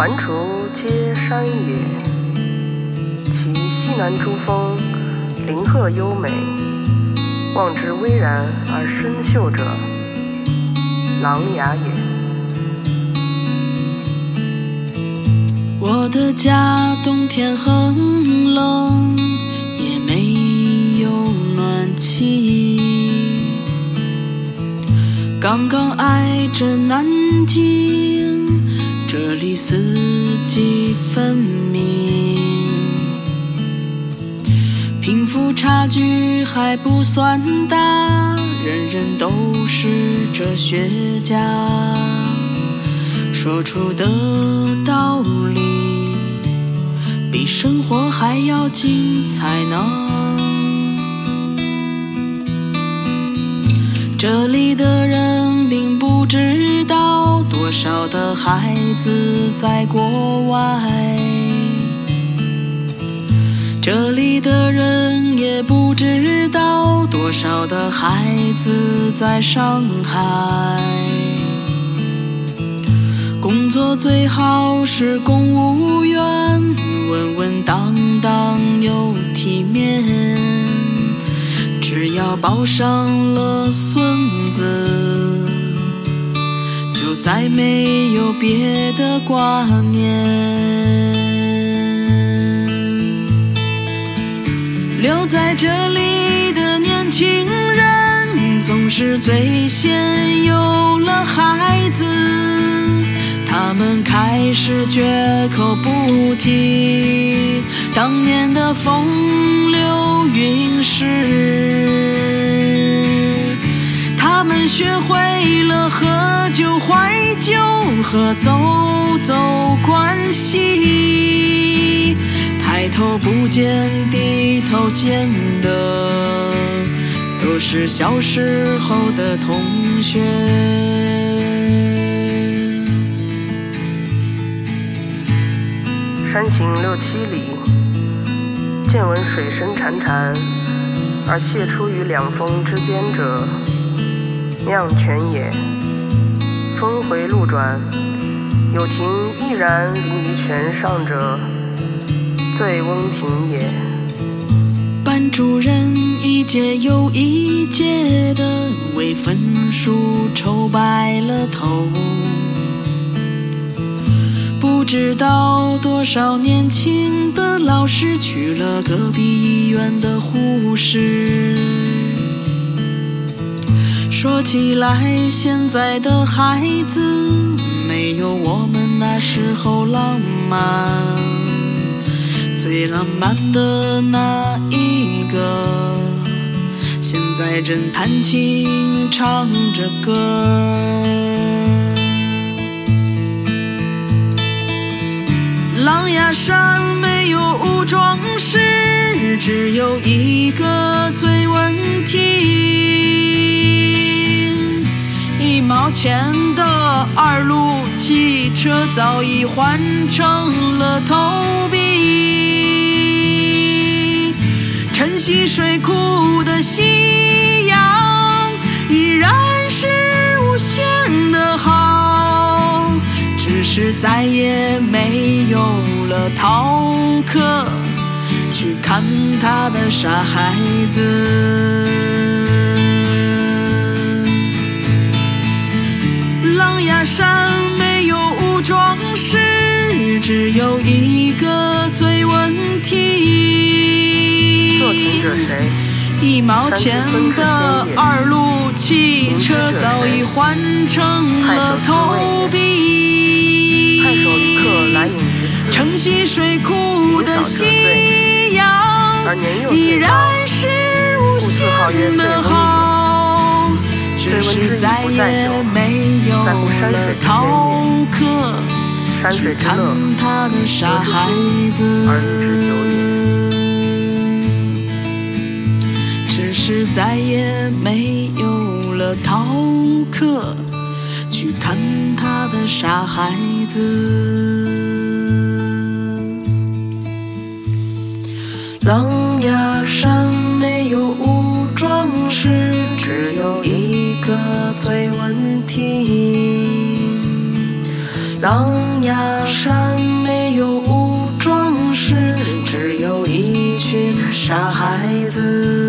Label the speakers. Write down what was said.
Speaker 1: 环滁皆山也，其西南诸峰，林壑优美，望之巍然而深秀者，琅琊也。
Speaker 2: 我的家冬天很冷，也没有暖气，刚刚挨着南京，这里四季分明，贫富差距还不算大，人人都是哲学家。说出的道理比生活还要精彩呢。这里的人并不知多少的孩子在国外，这里的人也不知道多少的孩子在上海。工作最好是公务员，稳稳当当又体面。只要抱上了孙再没有别的挂念。留在这里的年轻人，总是最先有了孩子。他们开始绝口不提当年的风流韵事，们学会了喝酒怀旧和走走关系，抬头不见低头见的都是小时候的同学。
Speaker 1: 山行六七里，见闻水声潺潺，而泻出于两峰之间者，酿泉也。峰回路转，有亭毅然临于泉上者，醉翁亭也。
Speaker 2: 班主任一届又一届的为分数愁白了头。不知道多少年轻的老师娶了隔壁医院的护士。说起来，现在的孩子没有我们那时候浪漫。最浪漫的那一个，现在正弹琴唱着歌。狼牙山没有武装士，只有一个醉问题。前的二路汽车早已换成了投币。晨曦水库的夕阳依然是无限的好，只是再也没有了逃课去看他的傻孩子。只有一个最问题。一毛钱的二路汽车早已换成了投币。城西，水库的夕阳依然。是无限的好，只是再也没有了逃课
Speaker 1: 山
Speaker 2: 去看
Speaker 1: 水之乐，
Speaker 2: 他的傻孩子。
Speaker 1: 而立之久也。
Speaker 2: 只是再也没有了逃课去看他的傻孩子。狼牙山没有武装士，只有一个醉问题。狼傻孩子。